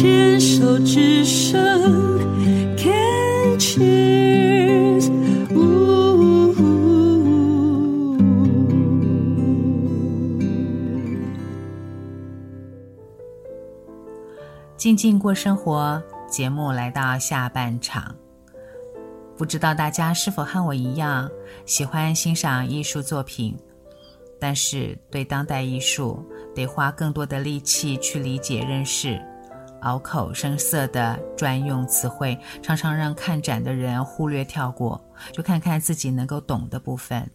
牵手之声，Can cheers，静静过生活节目来到下半场，不知道大家是否和我一样喜欢欣赏艺术作品，但是对当代艺术得花更多的力气去理解认识，拗口生涩的专用词汇常常让看展的人忽略跳过，就看看自己能够懂的部分，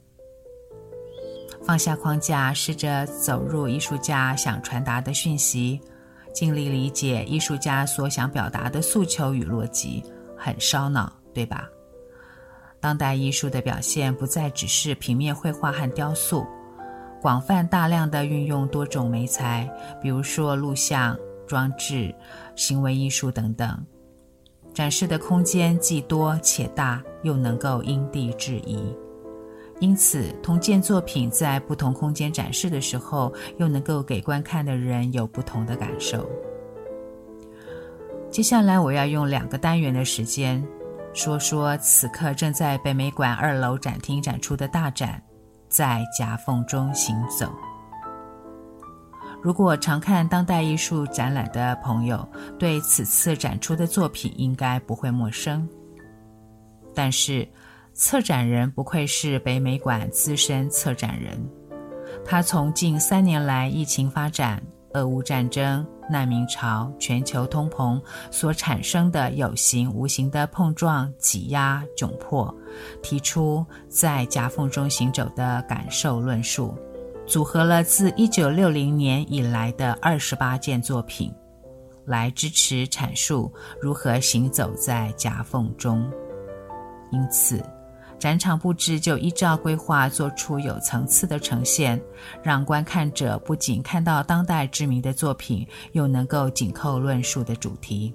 放下框架，试着走入艺术家想传达的讯息。尽力理解艺术家所想表达的诉求与逻辑，很烧脑，对吧？当代艺术的表现不再只是平面绘画和雕塑，广泛大量的运用多种媒材，比如说录像、装置、行为艺术等等。展示的空间既多且大，又能够因地制宜。因此，同件作品在不同空间展示的时候，又能够给观看的人有不同的感受。接下来，我要用两个单元的时间，说说此刻正在北美馆二楼展厅展出的大展《在夹缝中行走》。如果常看当代艺术展览的朋友，对此次展出的作品应该不会陌生，但是，策展人不愧是北美馆资深策展人，他从近三年来疫情发展、俄乌战争、难民潮、全球通膨所产生的有形无形的碰撞、挤压、窘迫，提出在夹缝中行走的感受论述，组合了自一九六零年以来的二十八件作品，来支持阐述如何行走在夹缝中。因此，展场布置就依照规划做出有层次的呈现，让观看者不仅看到当代知名的作品，又能够紧扣论述的主题。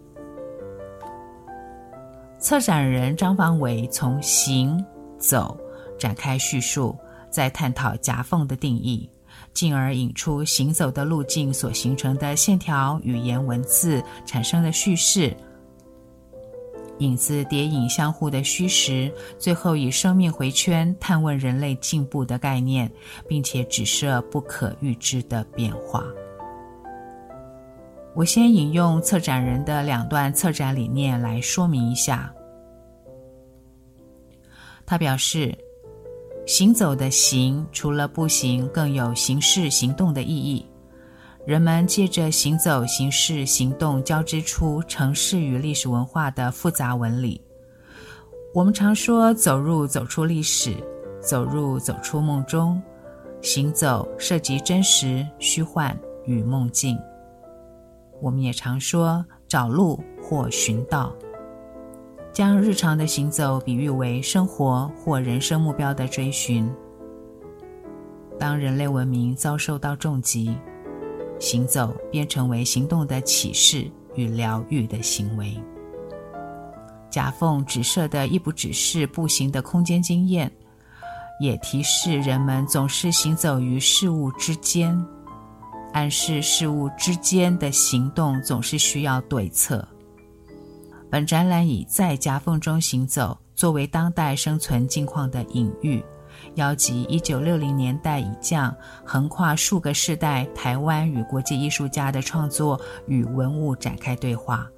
策展人张方伟从行走展开叙述，再探讨夹缝的定义，进而引出行走的路径所形成的线条、语言、文字产生的叙事。影子叠影相互的虚实，最后以生命回圈探问人类进步的概念，并且指涉不可预知的变化。我先引用策展人的两段策展理念来说明一下。他表示，行走的行除了步行，更有行事行动的意义。人们借着行走、行事、行动交织出城市与历史文化的复杂纹理。我们常说“走入走出历史，走入走出梦中”。行走涉及真实、虚幻与梦境。我们也常说“找路”或“寻道”，将日常的行走比喻为生活或人生目标的追寻。当人类文明遭受到重击，行走便成为行动的启示与疗愈的行为。夹缝指射的亦不只是步行的空间经验，也提示人们总是行走于事物之间，暗示事物之间的行动总是需要对策。本展览以在夹缝中行走作为当代生存境况的隐喻。邀集一九六零年代以降，横跨数个世代，台湾与国际艺术家的创作与文物展开对话，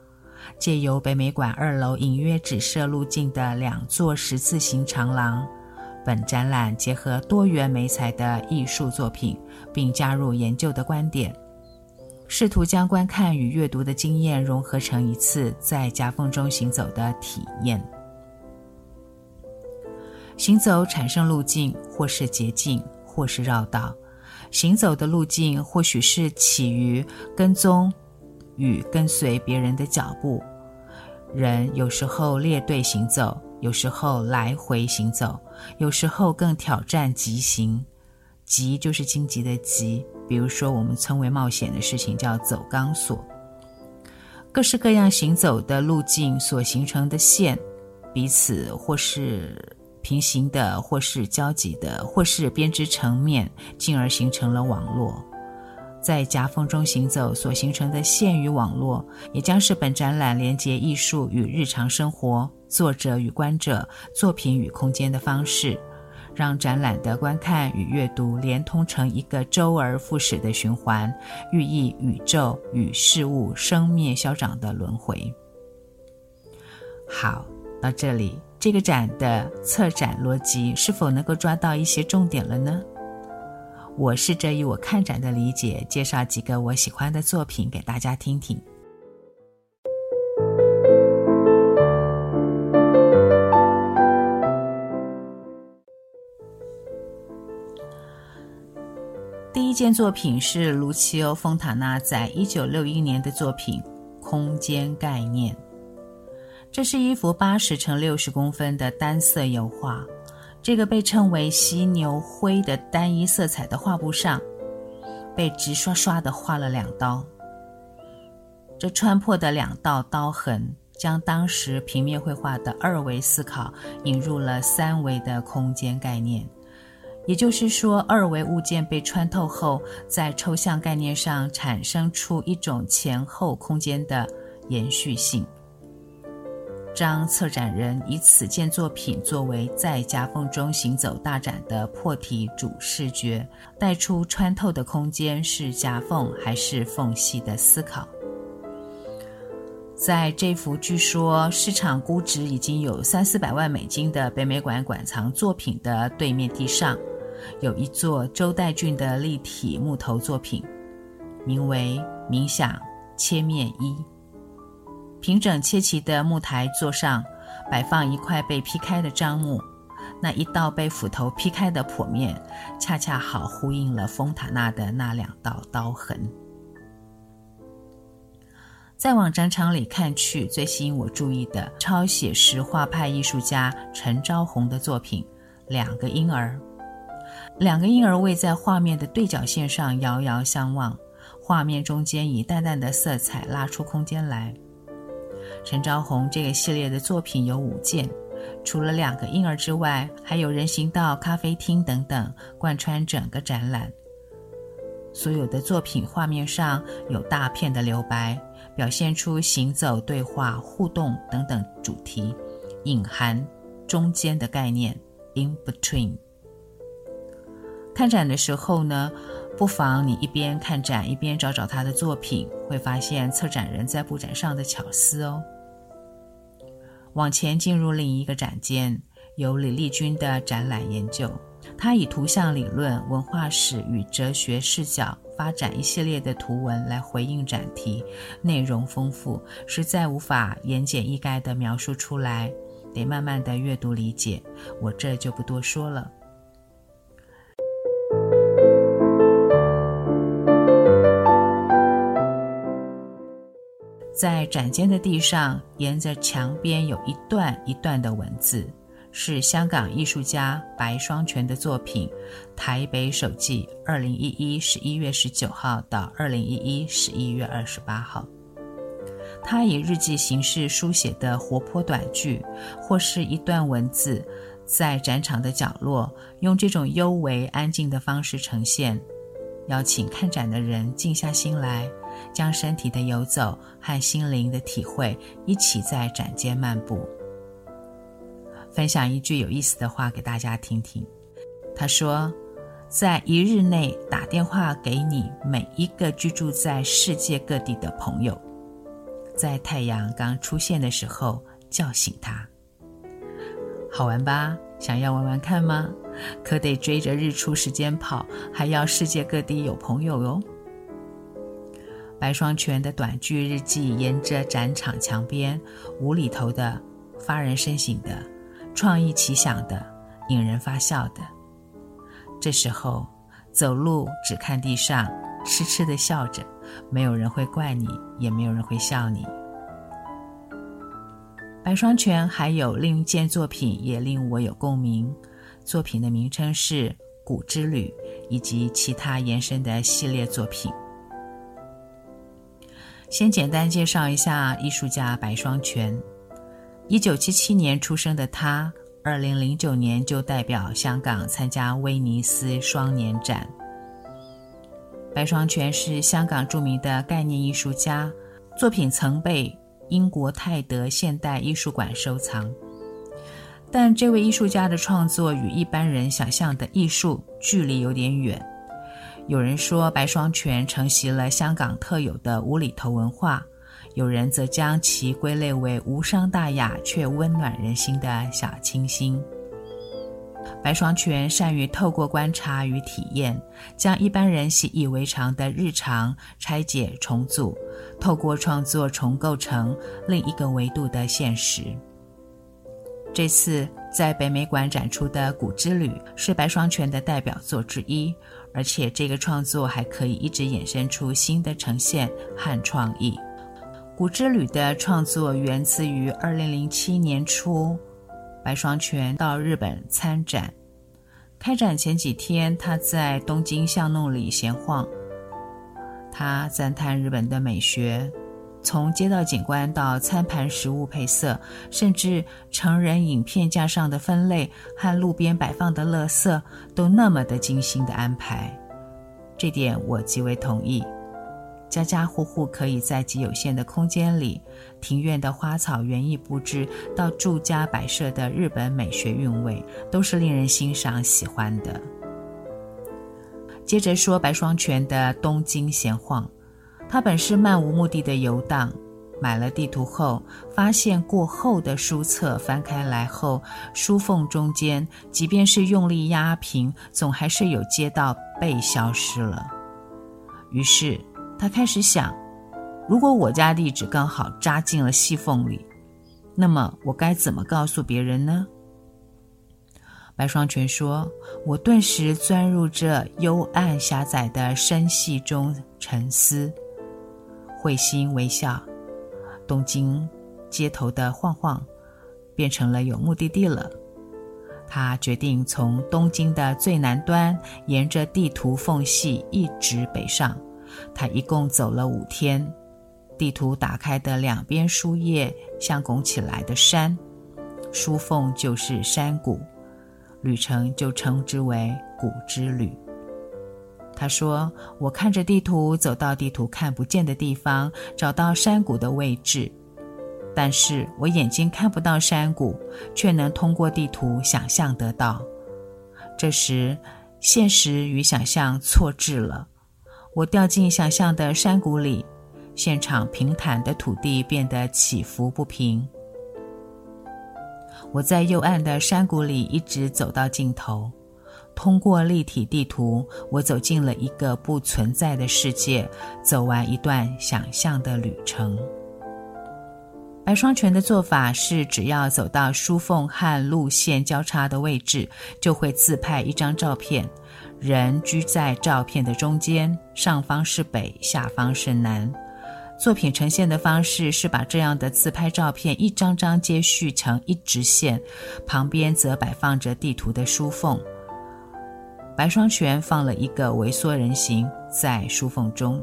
借由北美馆二楼隐约指涉路径的两座十字形长廊，本展览结合多元媒材的艺术作品，并加入研究的观点，试图将观看与阅读的经验融合成一次在夹缝中行走的体验。行走产生路径，或是捷径，或是绕道。行走的路径或许是起于跟踪与跟随别人的脚步。人有时候列队行走，有时候来回行走，有时候更挑战急行。急就是荆棘的棘，比如说我们称为冒险的事情叫走钢索。各式各样行走的路径所形成的线，彼此或是。平行的，或是交集的，或是编织成面，进而形成了网络。在夹缝中行走所形成的线与网络，也将是本展览连接艺术与日常生活、作者与观者、作品与空间的方式，让展览的观看与阅读连通成一个周而复始的循环，寓意宇宙与事物生灭消长的轮回。好，到这里，这个展的策展逻辑是否能够抓到一些重点了呢？我试着以我看展的理解，介绍几个我喜欢的作品给大家听听。一件作品是卢奇欧·丰塔纳在一九六一年的作品《空间概念》。这是一幅八十乘六十公分的单色油画。这个被称为犀牛灰的单一色彩的画布上，被直刷刷地画了两刀。这穿破的两道刀痕，将当时平面绘画的二维思考引入了三维的空间概念。也就是说，二维物件被穿透后，在抽象概念上产生出一种前后空间的延续性。张策展人以此件作品作为在夹缝中行走大展的破题主视觉，带出穿透的空间是夹缝还是缝隙的思考。在这幅据说市场估值已经有三四百万美金的北美馆馆藏作品的对面地上，有一座周代俊的立体木头作品，名为《冥想切面一》。平整切齐的木台座上，摆放一块被劈开的樟木，那一道被斧头劈开的剖面，恰恰好呼应了丰塔纳的那两道刀痕。再往展场里看去，最吸引我注意的，超写实画派艺术家陈昭宏的作品《两个婴儿》。两个婴儿位在画面的对角线上遥遥相望，画面中间以淡淡的色彩拉出空间来。陈昭宏这个系列的作品有五件，除了两个婴儿之外，还有人行道、咖啡厅等等，贯穿整个展览。所有的作品画面上有大片的留白，表现出行走、对话、互动等等主题，隐含中间的概念 （in between）。看展的时候呢，不妨你一边看展一边找找他的作品，会发现策展人在布展上的巧思哦。往前进入另一个展间，有李立军的展览研究。他以图像理论、文化史与哲学视角发展一系列的图文来回应展题，内容丰富，实在无法言简意赅地描述出来，得慢慢的阅读理解。我这就不多说了。在展间的地上，沿着墙边有一段一段的文字，是香港艺术家白双全的作品《台北手记》，二零一一十一月十九号到二零一一十一月二十八号。他以日记形式书写的活泼短句，或是一段文字，在展场的角落，用这种幽微安静的方式呈现，邀请看展的人静下心来。将身体的游走和心灵的体会一起在展间漫步。分享一句有意思的话给大家听听。他说：“在一日内打电话给你每一个居住在世界各地的朋友，在太阳刚出现的时候叫醒他。好玩吧？想要玩玩看吗？可得追着日出时间跑，还要世界各地有朋友哟。”白双全的短剧日记沿着展场墙边，无厘头的、发人深省的、创意奇想的、引人发笑的。这时候走路只看地上，痴痴的笑着，没有人会怪你，也没有人会笑你。白双全还有另一件作品也令我有共鸣，作品的名称是《古之旅》，以及其他延伸的系列作品。先简单介绍一下艺术家白双全。一九七七年出生的他，二零零九年就代表香港参加威尼斯双年展。白双全是香港著名的概念艺术家，作品曾被英国泰德现代艺术馆收藏。但这位艺术家的创作与一般人想象的艺术距离有点远。有人说白双全承袭了香港特有的无厘头文化，有人则将其归类为无伤大雅却温暖人心的小清新。白双全善于透过观察与体验，将一般人习以为常的日常拆解重组，透过创作重构成另一个维度的现实。这次在北美馆展出的《古之旅》是白双全的代表作之一，而且这个创作还可以一直衍生出新的呈现和创意。《古之旅》的创作源自于二零零七年初。白双全到日本参展，开展前几天，他在东京巷弄里闲晃。他赞叹日本的美学，从街道景观到餐盘食物配色，甚至成人影片架上的分类和路边摆放的垃圾，都那么的精心的安排。这点我极为同意。家家户户可以在极有限的空间里，庭院的花草园艺布置到住家摆设的日本美学韵味，都是令人欣赏喜欢的。接着说白双全的东京闲晃，他本是漫无目的的游荡，买了地图后，发现过厚的书册翻开来后，书缝中间，即便是用力压平，总还是有街道被消失了。于是。他开始想，如果我家地址刚好扎进了细缝里，那么我该怎么告诉别人呢？白双全说：“我顿时钻入这幽暗狭窄的深隙中沉思，会心微笑。东京街头的晃晃变成了有目的地了。他决定从东京的最南端，沿着地图缝隙一直北上。”他一共走了五天，地图打开的两边书页像拱起来的山，书缝就是山谷，旅程就称之为“谷之旅”。他说：“我看着地图走到地图看不见的地方，找到山谷的位置，但是我眼睛看不到山谷，却能通过地图想象得到。这时，现实与想象错置了。”我掉进想象的山谷里，现场平坦的土地变得起伏不平。我在幽暗的山谷里一直走到尽头，通过立体地图，我走进了一个不存在的世界，走完一段想象的旅程。白双全的做法是，只要走到书缝和路线交叉的位置，就会自拍一张照片。人居在照片的中间，上方是北，下方是南。作品呈现的方式是把这样的自拍照片一张张接续成一直线，旁边则摆放着地图的书缝。白双全放了一个微缩人形在书缝中。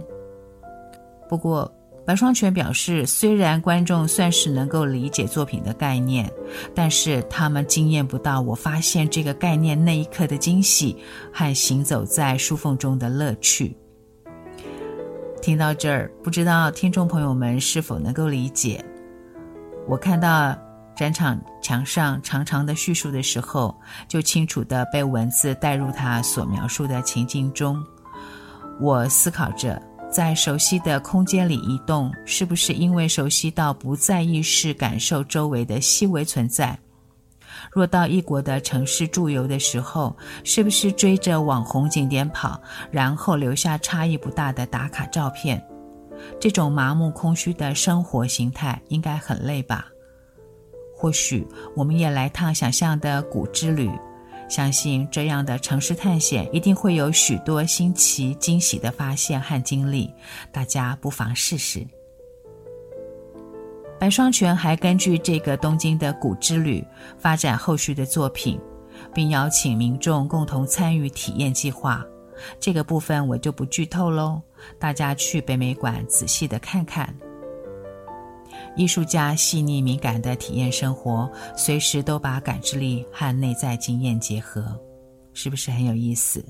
不过，白双全表示，虽然观众算是能够理解作品的概念，但是他们惊艳不到我发现这个概念那一刻的惊喜和行走在书缝中的乐趣。听到这儿，不知道听众朋友们是否能够理解？我看到展场墙上长长的叙述的时候，就清楚地被文字带入他所描述的情境中。我思考着。在熟悉的空间里移动，是不是因为熟悉到不再意识感受周围的细微存在？若到异国的城市驻游的时候，是不是追着网红景点跑，然后留下差异不大的打卡照片？这种麻木空虚的生活形态应该很累吧？或许我们也来趟想象的古之旅。相信这样的城市探险一定会有许多新奇惊喜的发现和经历，大家不妨试试。白双全还根据这个东京的古之旅发展后续的作品，并邀请民众共同参与体验计划。这个部分我就不剧透喽，大家去北美馆仔细的看看。艺术家细腻敏感的体验生活，随时都把感知力和内在经验结合，是不是很有意思？